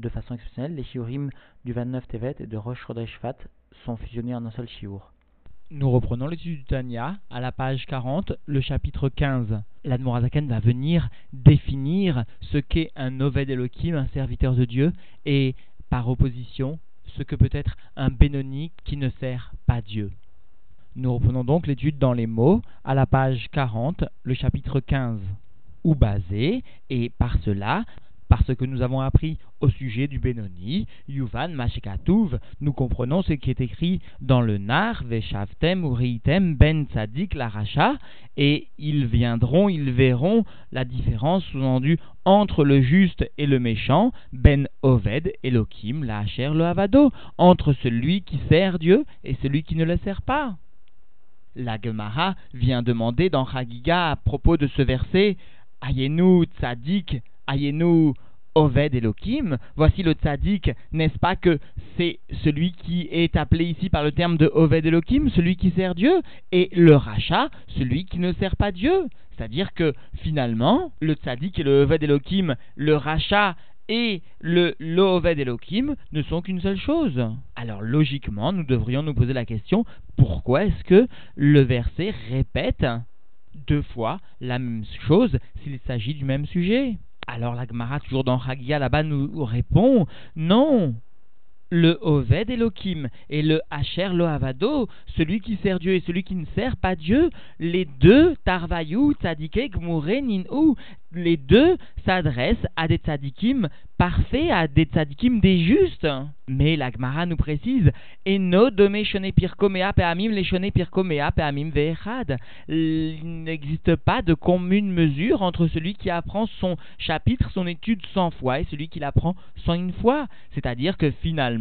de façon exceptionnelle, les shiurim du 29 Tevet et de Rosh Chodesh Fat sont fusionnés en un seul shiur. Nous reprenons l'étude du Tanya à la page 40, le chapitre 15. L'Admorazaken va venir définir ce qu'est un Oved Elohim, un serviteur de Dieu, et par opposition, ce que peut être un Benoni qui ne sert pas Dieu. Nous reprenons donc l'étude dans les mots à la page 40, le chapitre 15. Ou basé, et par cela, parce que nous avons appris au sujet du Benoni, Yuvan Mashekatouv, nous comprenons ce qui est écrit dans le Nar, Veshavtem, Uritem, Ben Tzadik, Laracha, et ils viendront, ils verront la différence sous-endue entre le juste et le méchant, Ben Oved, Elohim, la le Havado, entre celui qui sert Dieu et celui qui ne le sert pas. La Gemara vient demander dans Chagiga à propos de ce verset, Ayenu Tzadik, Ayenu Oved Elohim, voici le tzaddik, n'est-ce pas que c'est celui qui est appelé ici par le terme de Oved Elohim, celui qui sert Dieu, et le rachat, celui qui ne sert pas Dieu. C'est-à-dire que finalement, le tzaddik et le Oved Elohim, le rachat et le Loved Elohim ne sont qu'une seule chose. Alors logiquement, nous devrions nous poser la question, pourquoi est-ce que le verset répète deux fois la même chose s'il s'agit du même sujet? Alors la Gemara, toujours dans Hagia, là-bas, nous répond non. Le Oved Elohim et le Hacher Lohavado, celui qui sert Dieu et celui qui ne sert pas Dieu, les deux, Tarvayu, Tzadike, Gmure, Ninhu, les deux s'adressent à des tzadikim parfaits, à des tzadikim des justes. Mais la Gemara nous précise Eno dome shone pirkomea peamim le shone pirkomea peamim ve'echad. Il n'existe pas de commune mesure entre celui qui apprend son chapitre, son étude cent fois et celui qui l'apprend cent une fois. C'est-à-dire que finalement,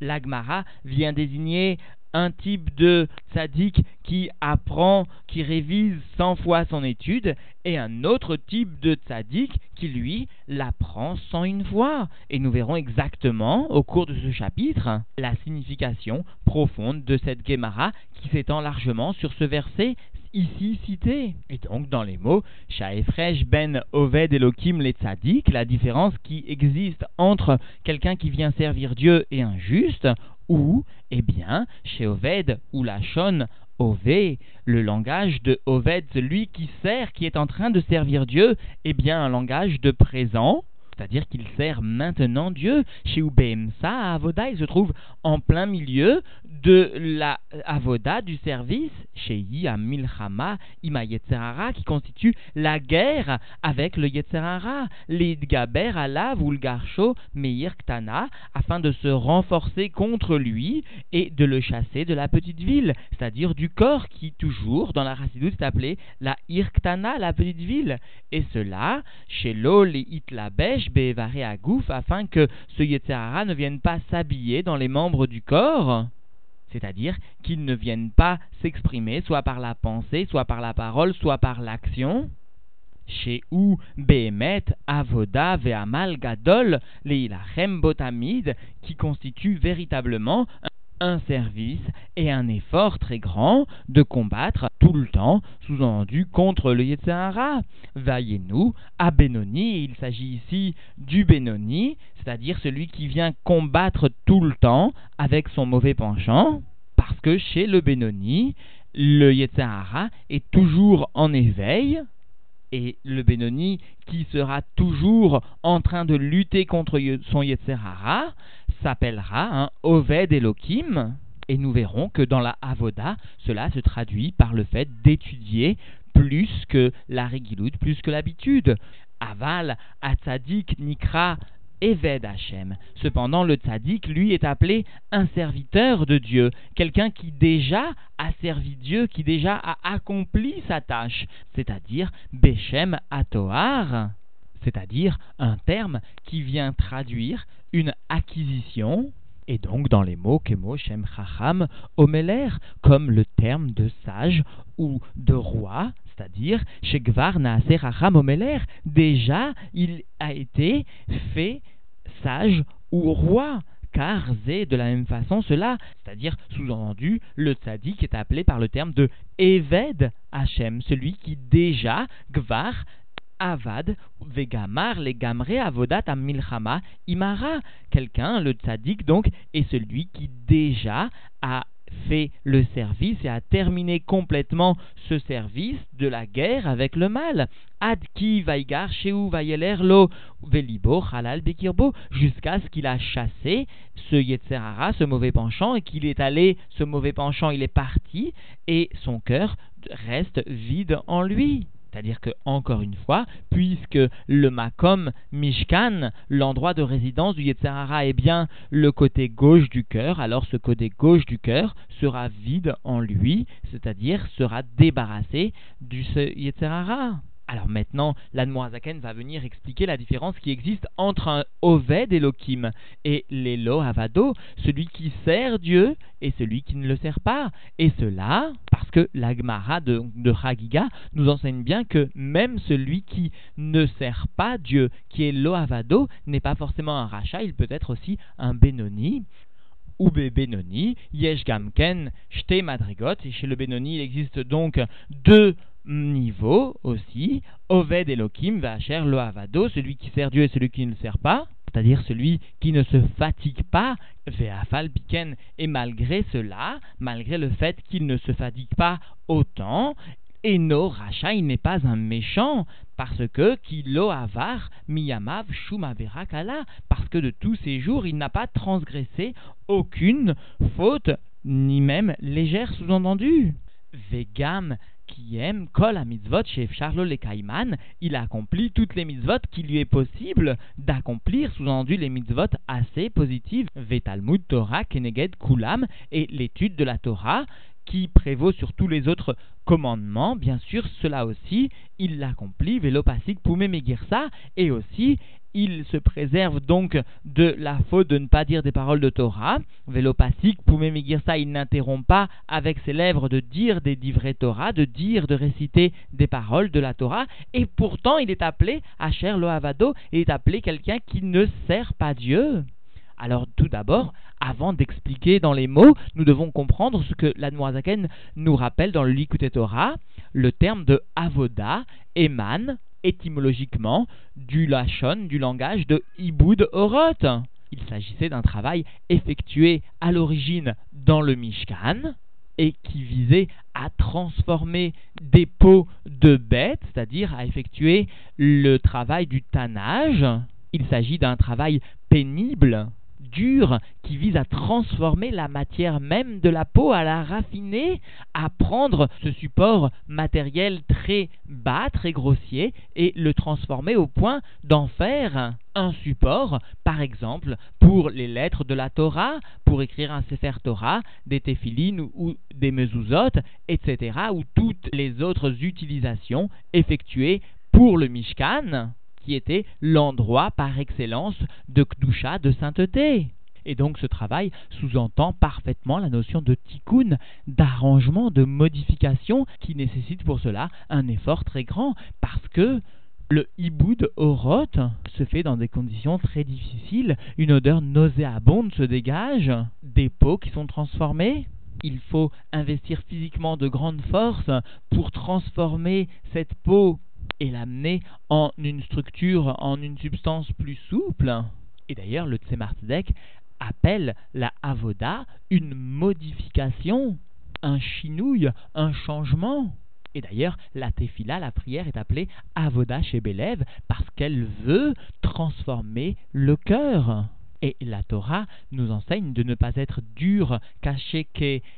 l'Agmara vient désigner un type de sadique qui apprend, qui révise 100 fois son étude, et un autre type de tzaddik qui, lui, l'apprend une fois. Et nous verrons exactement, au cours de ce chapitre, la signification profonde de cette Gemara qui s'étend largement sur ce verset ici cité. Et donc, dans les mots, Shaefresh ben Oved Elohim les tzaddik, la différence qui existe entre quelqu'un qui vient servir Dieu et un juste, ou, eh bien, chez Oved ou la Shon Ové, le langage de Oved, celui qui sert, qui est en train de servir Dieu, eh bien un langage de présent, c'est-à-dire qu'il sert maintenant Dieu. Chez Ubemsa, Avoda, il se trouve en plein milieu de la Avoda, du service, chez Yi Milchama, Ima Yetzerara, qui constitue la guerre avec le Yetzerara, l'Idgaber Alav ou le Garcho Meir Ktana, afin de se renforcer contre lui et de le chasser de la petite ville, c'est-à-dire du corps qui, toujours, dans la Racidoute, est appelé la Irktana, la petite ville. Et cela, chez l'Ol et Itlabesh, à Gouf afin que ce Yetzirara ne vienne pas s'habiller dans les membres du corps, c'est-à-dire qu'il ne vienne pas s'exprimer soit par la pensée, soit par la parole, soit par l'action. Chez où Behemet, Avoda, Ve'amal, Gadol, Leilachem, Botamid, qui constitue véritablement un un service et un effort très grand de combattre tout le temps, sous-entendu, contre le Yetzirah. Vaillez-nous à Benoni, il s'agit ici du Benoni, c'est-à-dire celui qui vient combattre tout le temps avec son mauvais penchant, parce que chez le Benoni, le Yetzirah est toujours en éveil, et le Benoni qui sera toujours en train de lutter contre son Yetzerara s'appellera un Oved Elohim. Et nous verrons que dans la Avoda, cela se traduit par le fait d'étudier plus que la régiloute, plus que l'habitude. Aval, Atzadik, Nikra, Eved Hashem. Cependant, le tzaddik, lui, est appelé un serviteur de Dieu, quelqu'un qui déjà a servi Dieu, qui déjà a accompli sa tâche, c'est-à-dire Bechem Atoar, c'est-à-dire un terme qui vient traduire une acquisition, et donc dans les mots Kemo, Shem, Chacham, Omeler, comme le terme de sage ou de roi, c'est-à-dire chez Gvar Naaser Omeler, déjà il a été fait sage ou roi. Car Zé, de la même façon, cela, c'est-à-dire sous-entendu, le tzaddik est appelé par le terme de Eved Hachem, celui qui déjà, Gvar, avad vegamar les gamre avodat amilchama imara. Quelqu'un, le tzaddik donc, est celui qui déjà a fait le service et a terminé complètement ce service de la guerre avec le mal. Ad ki vaigar sheu vayeler lo velibo halal bekirbo jusqu'à ce qu'il a chassé ce Yetzerara, ce mauvais penchant, et qu'il est allé, ce mauvais penchant, il est parti, et son cœur reste vide en lui. C'est-à-dire que, encore une fois, puisque le Makom Mishkan, l'endroit de résidence du Yetzirara, est bien le côté gauche du cœur, alors ce côté gauche du cœur sera vide en lui, c'est-à-dire sera débarrassé du Yetzirara. Alors maintenant, l'Admorazaken va venir expliquer la différence qui existe entre un Oved Elohim et l'Elo Havado, celui qui sert Dieu et celui qui ne le sert pas. Et cela parce que l'Agmara de, de Chagiga nous enseigne bien que même celui qui ne sert pas Dieu, qui est Havado, n'est pas forcément un rachat, il peut être aussi un Benoni. Ou Benoni, Yesh Gamken, Shte Madrigot, et chez le Benoni il existe donc deux niveau aussi, Oved Elohim Vacher Lo Avado, celui qui sert Dieu et celui qui ne le sert pas, c'est-à-dire celui qui ne se fatigue pas, Ve'afal Piken, et malgré cela, malgré le fait qu'il ne se fatigue pas autant, Eno Racha, il n'est pas un méchant, parce que Kilo Avar Miyamav Shumaverakala, parce que de tous ces jours, il n'a pas transgressé aucune faute, ni même légère sous-entendue. Vegam qui aime kol mitzvot chez Charlo le Kaiman, il accomplit toutes les mitzvot qu'il lui est possible d'accomplir, sous-entendu les mitzvot assez positives, Vetalmud Torah Keneged Kulam, et l'étude de la Torah qui prévaut sur tous les autres commandements, bien sûr, cela aussi, il l'accomplit, Velopasik Pume Megirsa, et aussi il se préserve donc de la faute de ne pas dire des paroles de Torah. Vélopathique, dire ça, il n'interrompt pas avec ses lèvres de dire des livrets Torah, de dire, de réciter des paroles de la Torah, et pourtant il est appelé Asher Lohavado, il est appelé quelqu'un qui ne sert pas Dieu. Alors tout d'abord, avant d'expliquer dans les mots, nous devons comprendre ce que l'Admoazaken nous rappelle dans le Likute Torah, le terme de avoda émane étymologiquement du lachon, du langage de Iboud Oroth. Il s'agissait d'un travail effectué à l'origine dans le Mishkan et qui visait à transformer des peaux de bêtes, c'est-à-dire à effectuer le travail du tannage. Il s'agit d'un travail pénible dur qui vise à transformer la matière même de la peau, à la raffiner, à prendre ce support matériel très bas, très grossier, et le transformer au point d'en faire un support, par exemple, pour les lettres de la Torah, pour écrire un Sefer Torah, des téphilines ou des mezuzot, etc., ou toutes les autres utilisations effectuées pour le Mishkan qui était l'endroit par excellence de Kdusha, de sainteté. Et donc ce travail sous-entend parfaitement la notion de tikkun, d'arrangement, de modification, qui nécessite pour cela un effort très grand, parce que le hiboud oroth se fait dans des conditions très difficiles, une odeur nauséabonde se dégage, des peaux qui sont transformées. Il faut investir physiquement de grandes forces pour transformer cette peau et l'amener en une structure, en une substance plus souple. Et d'ailleurs, le Tzemar appelle la avoda une modification, un chinouille, un changement. Et d'ailleurs, la tefila, la prière, est appelée avoda chez Belev parce qu'elle veut transformer le cœur. Et la Torah nous enseigne de ne pas être dur, caché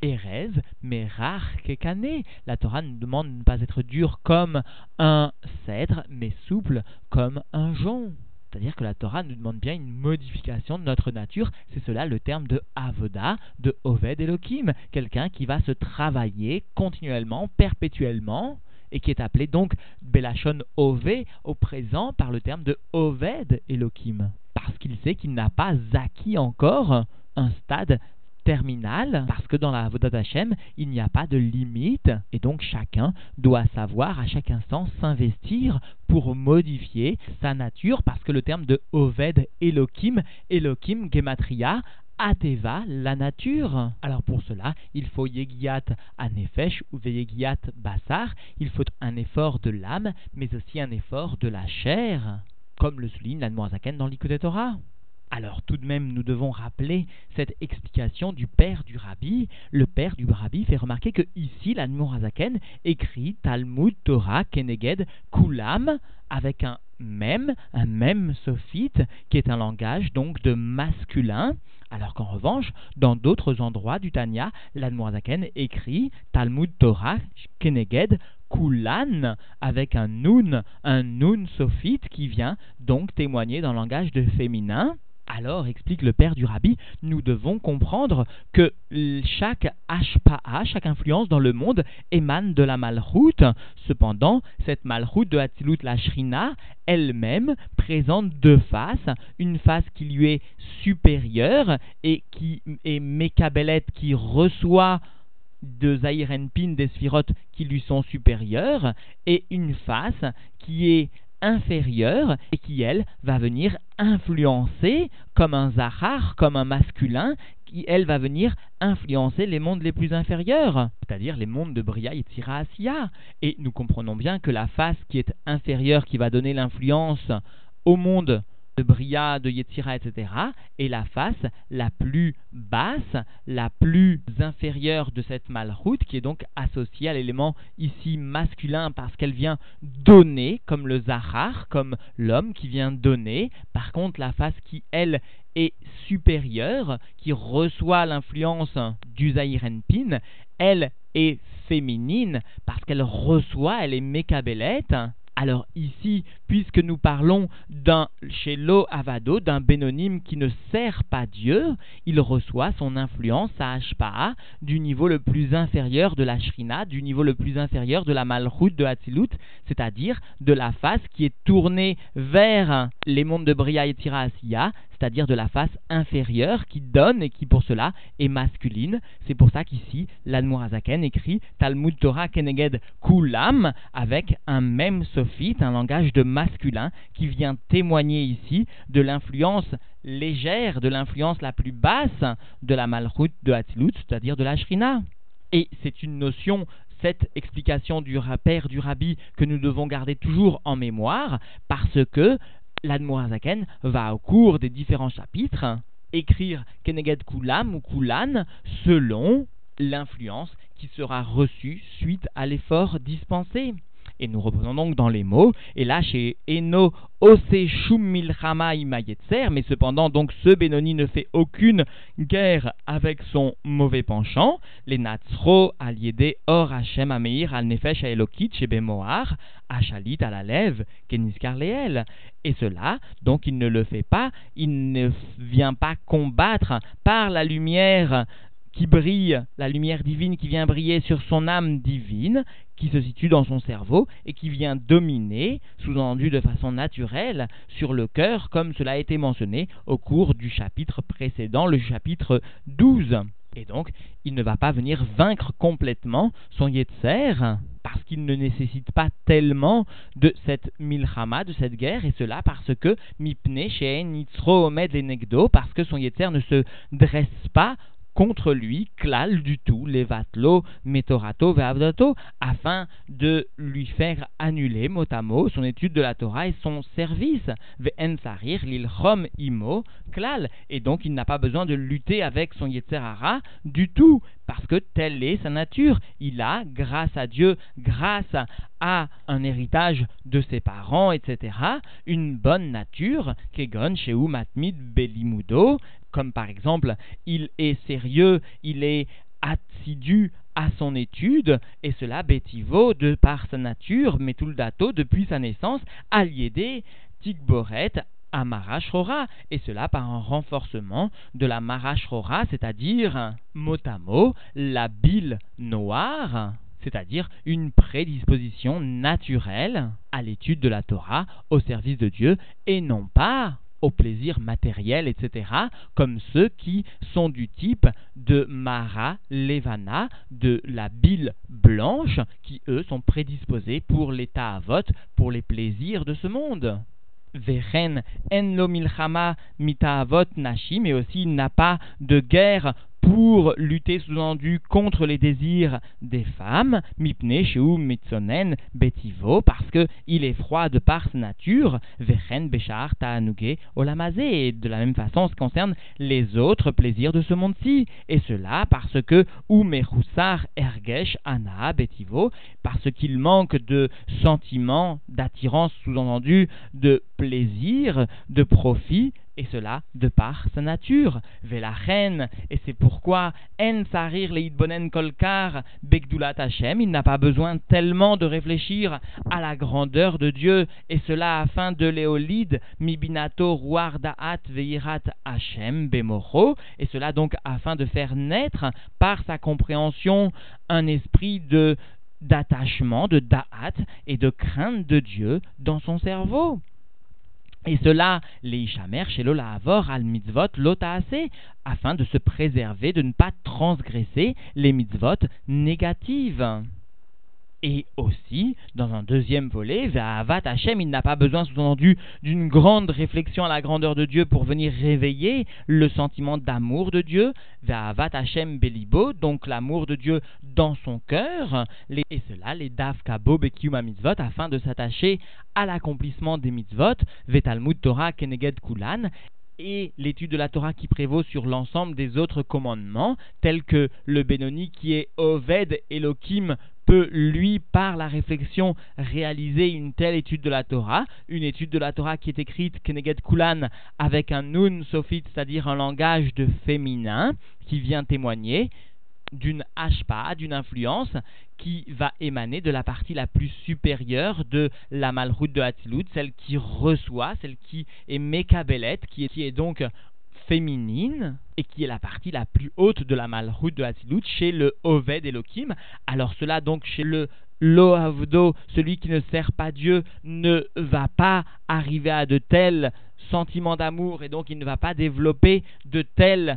Erez, mais rare qu'est cané. La Torah nous demande de ne pas être dur comme un cèdre, mais souple comme un jonc. C'est-à-dire que la Torah nous demande bien une modification de notre nature. C'est cela le terme de avoda, de Oved Elohim. Quelqu'un qui va se travailler continuellement, perpétuellement, et qui est appelé donc Belachon Ove au présent par le terme de Oved Elohim parce qu'il sait qu'il n'a pas acquis encore un stade terminal, parce que dans la Vodat Hashem, il n'y a pas de limite, et donc chacun doit savoir à chaque instant s'investir pour modifier sa nature, parce que le terme de Oved Elohim, Elohim Gematria, Ateva, la nature. Alors pour cela, il faut Yegiat Anefesh ou Veyegiat Bassar, il faut un effort de l'âme, mais aussi un effort de la chair, comme le souligne l'Admoazaken dans l'Ikut Torah. Alors tout de même, nous devons rappeler cette explication du père du rabbi. Le père du rabbi fait remarquer que ici, l'Admorazaken écrit Talmud Torah Keneged Kulam avec un même, un même sophite, qui est un langage donc de masculin, alors qu'en revanche, dans d'autres endroits du Tanya, l'Admorazaken écrit Talmud Torah Keneged Kulan avec un nun, un nun sophite qui vient donc témoigner dans le langage de féminin. Alors, explique le père du rabbi, nous devons comprendre que chaque ashpa'a, chaque influence dans le monde émane de la malroute. Cependant, cette malroute de Hatzilut la Shrina elle-même présente deux faces, une face qui lui est supérieure et qui est Mekabelet qui reçoit de Zahirenpin des sphirotes qui lui sont supérieures, et une face qui est inférieure et qui, elle, va venir influencer comme un Zahar, comme un masculin, qui, elle, va venir influencer les mondes les plus inférieurs, c'est-à-dire les mondes de Bria et Tsira Asiya. Et nous comprenons bien que la face qui est inférieure, qui va donner l'influence au monde de Bria, de Yetzira, etc., est la face la plus basse, la plus inférieure de cette malroute, qui est donc associée à l'élément ici masculin parce qu'elle vient donner, comme le Zahar, comme l'homme qui vient donner. Par contre, la face qui, elle, est supérieure, qui reçoit l'influence du Zahirenpin, elle est féminine parce qu'elle reçoit, elle est mécabélette, alors ici, puisque nous parlons d'un chez Avado, d'un bénonyme qui ne sert pas Dieu, il reçoit son influence à Ashpa'a du niveau le plus inférieur de la Shrina, du niveau le plus inférieur de la Malchut de Hatzilut, c'est-à-dire de la face qui est tournée vers les mondes de Bria et Tira c'est-à-dire de la face inférieure qui donne et qui pour cela est masculine. C'est pour ça qu'ici, l'Admorazaken écrit Talmud Torah Keneged Kulam avec un même sophite, un langage de masculin qui vient témoigner ici de l'influence légère, de l'influence la plus basse de la Malchut de Hatzilut, c'est-à-dire de la Shrina. Et c'est une notion cette explication du père du rabbi que nous devons garder toujours en mémoire parce que l'Admorazaken va au cours des différents chapitres écrire Keneged Kulam ou Kulan selon l'influence qui sera reçue suite à l'effort dispensé. Et nous reprenons donc dans les mots, et là chez Eno Ose Shum Milchama Imayetzer, mais cependant donc ce Benoni ne fait aucune guerre avec son mauvais penchant, les Natsro Aliede Or Hashem Ameir Al Nefesh Elokit chez Bemoar, Achalit à la lève, Keniskar. Et cela, donc il ne le fait pas, il ne vient pas combattre par la lumière qui brille, la lumière divine qui vient briller sur son âme divine, qui se situe dans son cerveau et qui vient dominer, sous-entendu de façon naturelle, sur le cœur, comme cela a été mentionné au cours du chapitre précédent, le chapitre 12. Et donc, il ne va pas venir vaincre complètement son Yetzer, parce qu'il ne nécessite pas tellement de cette milchama, de cette guerre, et cela parce que mipne sheen nitzro omed lenegdo, parce que son Yetzer ne se dresse pas contre lui, klal du tout, levatlo, metorato, ve'avdato, afin de lui faire annuler mot à mot son étude de la Torah et son service, ve'en sarir l'ilchom imo, klal, et donc il n'a pas besoin de lutter avec son Yetzerara du tout, parce que telle est sa nature. Il a, grâce à Dieu, grâce à un héritage de ses parents, etc., une bonne nature, kegon sheu matmid belimudo, comme par exemple, il est sérieux, il est assidu à son étude, et cela bétivo de par sa nature, mais tout le dato depuis sa naissance, aliédé, tigboret, à Marashrora, et cela par un renforcement de la Marashrora, c'est-à-dire mot à mot, la bile noire, c'est-à-dire une prédisposition naturelle à l'étude de la Torah au service de Dieu, et non pas au plaisir matériel, etc., comme ceux qui sont du type de Mara Levana, de la bile blanche, qui eux sont prédisposés pour l'état à vote, pour les plaisirs de ce monde. Vechen en lo milchama mitaavot nashi, mais aussi n'a pas de guerre pour lutter sous-entendu contre les désirs des femmes, mipne sheu mitzonen betivo, parce que il est froid de par sa nature, vechen beshar ta'anuge olamazé, et de la même façon ce concerne les autres plaisirs de ce monde-ci, et cela parce que ou mechusar ergesh ana betivo, parce qu'il manque de sentiments, d'attirance sous-entendu, de plaisir, de profit, et cela de par sa nature. reine, et c'est pourquoi En Sarir Leitbonen Kolkar Begdulat Hashem, il n'a pas besoin tellement de réfléchir à la grandeur de Dieu, et cela afin de l'éolide Mibinato Ruar Da'at Veirat Hashem Bemocho, et cela donc afin de faire naître par sa compréhension un esprit de d'attachement, de da'at et de crainte de Dieu dans son cerveau. Et cela, les Ishamer chez Avor al mitzvot lotaase, afin de se préserver, de ne pas transgresser les mitzvot négatives. Et aussi, dans un deuxième volet, Avat Hashem, il n'a pas besoin, sous-entendu, d'une grande réflexion à la grandeur de Dieu pour venir réveiller le sentiment d'amour de Dieu. Avat Hashem Belibo, donc l'amour de Dieu dans son cœur. Et cela, les Davkabo Bekiuma Mitzvot, afin de s'attacher à l'accomplissement des mitzvot. Vetalmud Torah Keneged Kulan et l'étude de la Torah qui prévaut sur l'ensemble des autres commandements, tels que le Benoni qui est Oved Elohim peut, lui, par la réflexion, réaliser une telle étude de la Torah, une étude de la Torah qui est écrite Keneged Kulan avec un Nun Sofit, c'est-à-dire un langage de féminin, qui vient témoigner d'une hashpa, d'une influence qui va émaner de la partie la plus supérieure de la malroute de Hatzilut, celle qui reçoit, celle qui est Mekabelet, qui est, qui est donc féminine et qui est la partie la plus haute de la malroute de Hatzilut chez le Oved Elohim. Alors cela donc chez le Lohavdo, celui qui ne sert pas Dieu, ne va pas arriver à de tels sentiments d'amour et donc il ne va pas développer de tels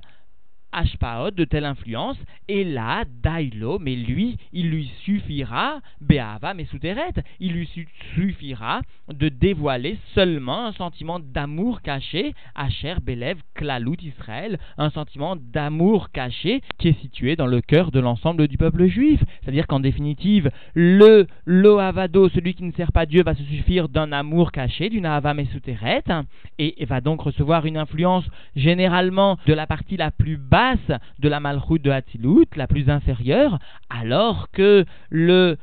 Ashpaot, de telle influence, et là, Dailo, mais lui, il lui suffira, Beava, mais Souteret, il lui suffira de dévoiler seulement un sentiment d'amour caché, Asher Belev Klalut Israël, un sentiment d'amour caché qui est situé dans le cœur de l'ensemble du peuple juif. C'est-à-dire qu'en définitive, le Lohavado, celui qui ne sert pas Dieu, va se suffire d'un amour caché, d'une Ava Mesuteret, et va donc recevoir une influence généralement de la partie la plus basse de la malchoute de Hatzilut, la plus inférieure, alors que le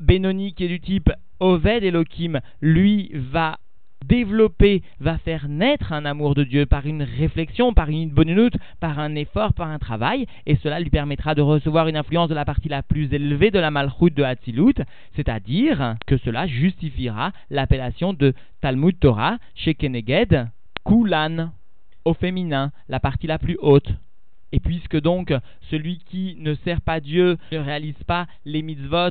Benoni qui est du type Oved Elohim, lui, va développer, va faire naître un amour de Dieu par une réflexion, par une bonne par un effort, par un travail, et cela lui permettra de recevoir une influence de la partie la plus élevée de la malchoute de Hatzilut, c'est-à-dire que cela justifiera l'appellation de Talmud Torah chez Keneged, Kulan, au féminin, la partie la plus haute. Et puisque donc celui qui ne sert pas Dieu ne réalise pas les mitzvot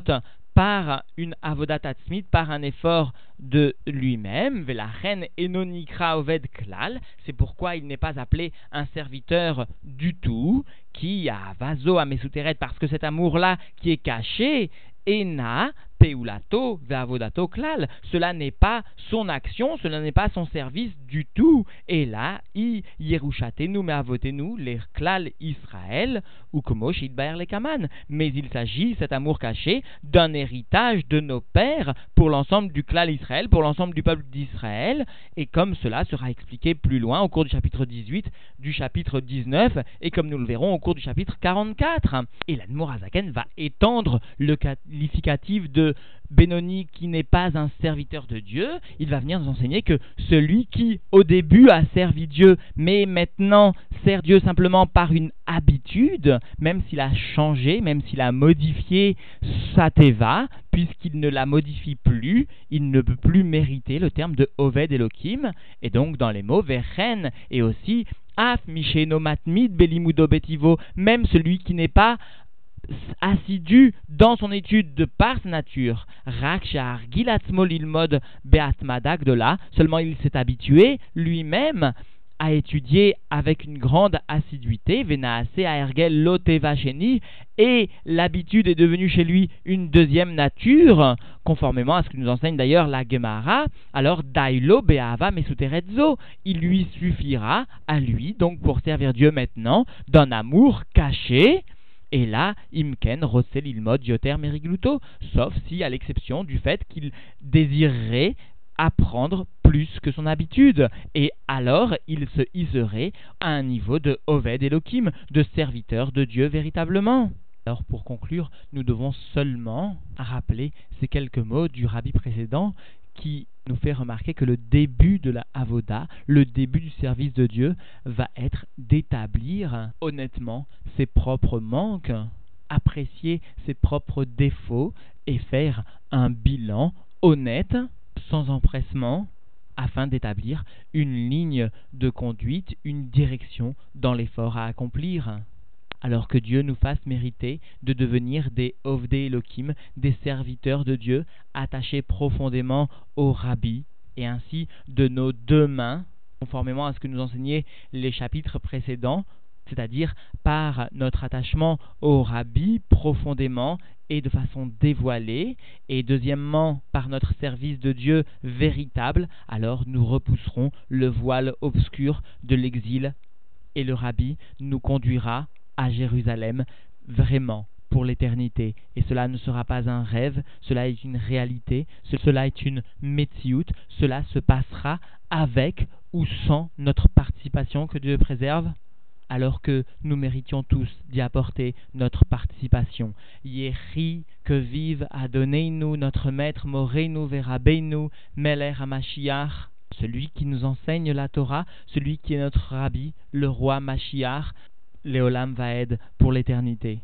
par une avodat atzmit, par un effort de lui-même, reine enonikra oved klal, c'est pourquoi il n'est pas appelé un serviteur du tout, qui a vaso à Mesuteret, parce que cet amour-là qui est caché, ena peulato ve'avodato klal. Cela n'est pas son action, cela n'est pas son service du tout. Et là, i yerushatenu me'avotenu les klal Israël ou como les kaman. Mais il s'agit, cet amour caché, d'un héritage de nos pères pour l'ensemble du klal Israël, pour l'ensemble du peuple d'Israël. Et comme cela sera expliqué plus loin au cours du chapitre 18, du chapitre 19, et comme nous le verrons au cours du chapitre 44. Et l'Admour Azaken va étendre le qualificatif de Benoni qui n'est pas un serviteur de Dieu, il va venir nous enseigner que celui qui au début a servi Dieu, mais maintenant sert Dieu simplement par une habitude, même s'il a changé, même s'il a modifié sa teva, puisqu'il ne la modifie plus, il ne peut plus mériter le terme de Oved Elohim, et donc dans les mots Vechen, et aussi Af Misheno Matmid Belimudo Betivo, même celui qui n'est pas assidu dans son étude de par nature, Rakshar Gilatzmo mode Beatmadak de seulement il s'est habitué lui-même à étudier avec une grande assiduité, Venaase Aergel Loteva et l'habitude est devenue chez lui une deuxième nature, conformément à ce que nous enseigne d'ailleurs la Gemara, alors Dailo Beava Mesuterezzo, il lui suffira à lui, donc pour servir Dieu maintenant, d'un amour caché, et là, Imken, Rossel, Ilmod, Yoter, Merigluto, sauf si, à l'exception du fait qu'il désirerait apprendre plus que son habitude, et alors il se hisserait à un niveau de Oved Elohim, de serviteur de Dieu véritablement. Alors pour conclure, nous devons seulement rappeler ces quelques mots du rabbi précédent qui nous fait remarquer que le début de la avoda, le début du service de Dieu, va être d'établir honnêtement ses propres manques, apprécier ses propres défauts et faire un bilan honnête, sans empressement, afin d'établir une ligne de conduite, une direction dans l'effort à accomplir alors que Dieu nous fasse mériter de devenir des Ovde Elohim, des serviteurs de Dieu, attachés profondément au Rabbi, et ainsi de nos deux mains, conformément à ce que nous enseignaient les chapitres précédents, c'est-à-dire par notre attachement au Rabbi profondément et de façon dévoilée, et deuxièmement par notre service de Dieu véritable, alors nous repousserons le voile obscur de l'exil et le Rabbi nous conduira à Jérusalem vraiment pour l'éternité. Et cela ne sera pas un rêve, cela est une réalité, cela est une métioute, cela se passera avec ou sans notre participation que Dieu préserve alors que nous méritions tous d'y apporter notre participation. Yéhi, que vive Adonai-nous, notre maître, Moreinu, Verabeinu, Meler Hamashiach, celui qui nous enseigne la Torah, celui qui est notre rabbi, le roi Mashiach, Léolam va être pour l'éternité.